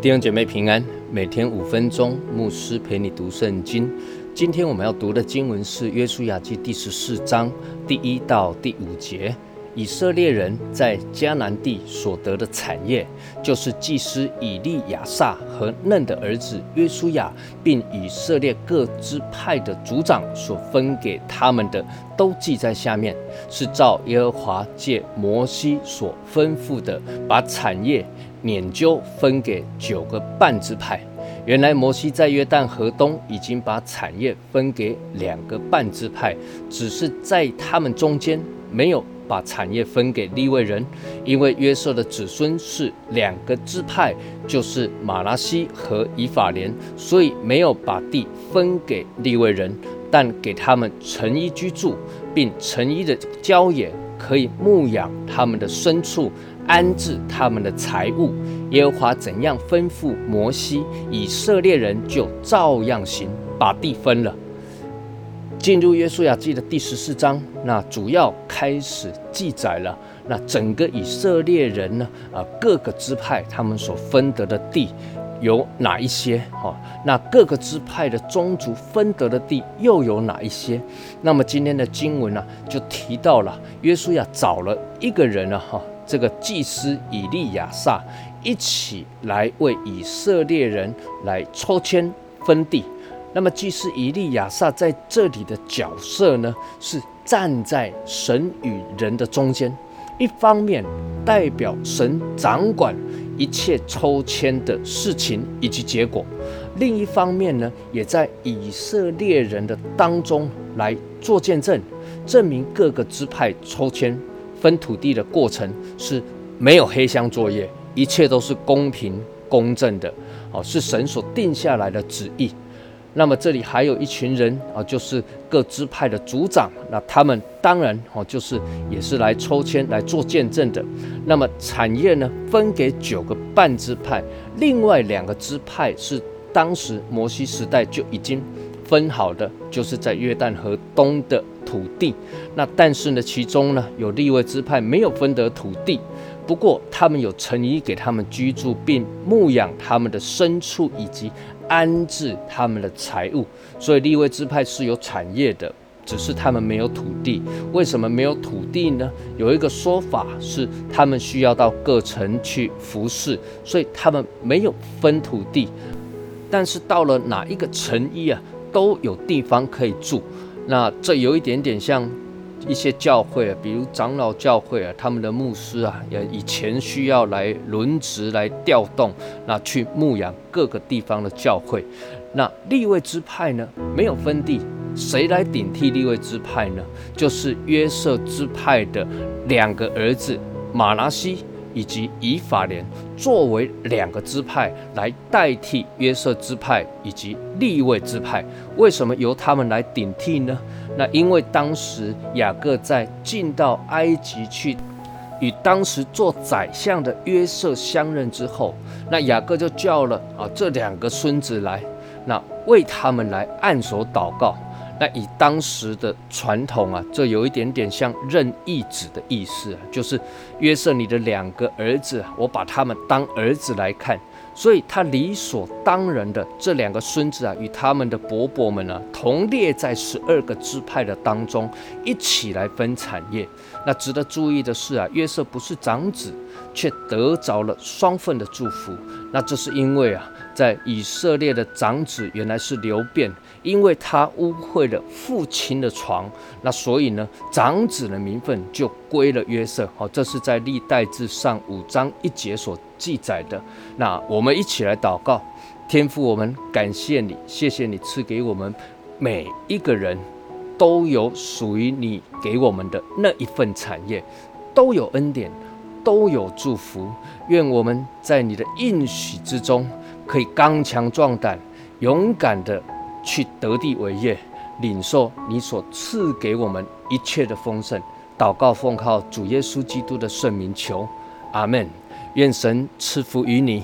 弟兄姐妹平安，每天五分钟，牧师陪你读圣经。今天我们要读的经文是《约书亚记》第十四章第一到第五节。以色列人在迦南地所得的产业，就是祭司以利亚撒和嫩的儿子约书亚，并以色列各支派的族长所分给他们的，都记在下面，是照耶和华借摩西所吩咐的，把产业撵究分给九个半支派。原来摩西在约旦河东已经把产业分给两个半支派，只是在他们中间没有。把产业分给利未人，因为约瑟的子孙是两个支派，就是马拉西和以法莲，所以没有把地分给利未人，但给他们成衣居住，并成衣的郊野可以牧养他们的牲畜，安置他们的财物。耶和华怎样吩咐摩西，以色列人就照样行，把地分了。进入约书亚记的第十四章，那主要开始记载了那整个以色列人呢啊各个支派他们所分得的地有哪一些？哈，那各个支派的宗族分得的地又有哪一些？那么今天的经文呢就提到了约书亚找了一个人呢哈，这个祭司以利亚撒一起来为以色列人来抽签分地。那么，祭司以利亚撒在这里的角色呢，是站在神与人的中间，一方面代表神掌管一切抽签的事情以及结果，另一方面呢，也在以色列人的当中来做见证，证明各个支派抽签分土地的过程是没有黑箱作业，一切都是公平公正的，哦，是神所定下来的旨意。那么这里还有一群人啊，就是各支派的族长，那他们当然哦，就是也是来抽签来做见证的。那么产业呢，分给九个半支派，另外两个支派是当时摩西时代就已经分好的，就是在约旦河东的土地。那但是呢，其中呢有立位支派没有分得土地，不过他们有诚意给他们居住，并牧养他们的牲畜以及。安置他们的财物，所以立位支派是有产业的，只是他们没有土地。为什么没有土地呢？有一个说法是，他们需要到各城去服侍，所以他们没有分土地。但是到了哪一个城邑啊，都有地方可以住。那这有一点点像。一些教会啊，比如长老教会啊，他们的牧师啊，也以前需要来轮值来调动，那去牧养各个地方的教会。那立位支派呢，没有分地，谁来顶替立位支派呢？就是约瑟支派的两个儿子马拉西。以及以法莲作为两个支派来代替约瑟支派以及利位支派，为什么由他们来顶替呢？那因为当时雅各在进到埃及去，与当时做宰相的约瑟相认之后，那雅各就叫了啊这两个孙子来，那为他们来按手祷告。那以当时的传统啊，这有一点点像认义子的意思啊，就是约瑟你的两个儿子，我把他们当儿子来看。所以他理所当然的这两个孙子啊，与他们的伯伯们呢，同列在十二个支派的当中，一起来分产业。那值得注意的是啊，约瑟不是长子，却得着了双份的祝福。那这是因为啊，在以色列的长子原来是流变，因为他污秽了父亲的床，那所以呢，长子的名分就归了约瑟。好，这是在历代志上五章一节所。记载的，那我们一起来祷告，天父，我们感谢你，谢谢你赐给我们每一个人都有属于你给我们的那一份产业，都有恩典，都有祝福。愿我们在你的应许之中，可以刚强壮胆，勇敢的去得地为业，领受你所赐给我们一切的丰盛。祷告奉靠主耶稣基督的圣名求，阿门。愿神赐福于你。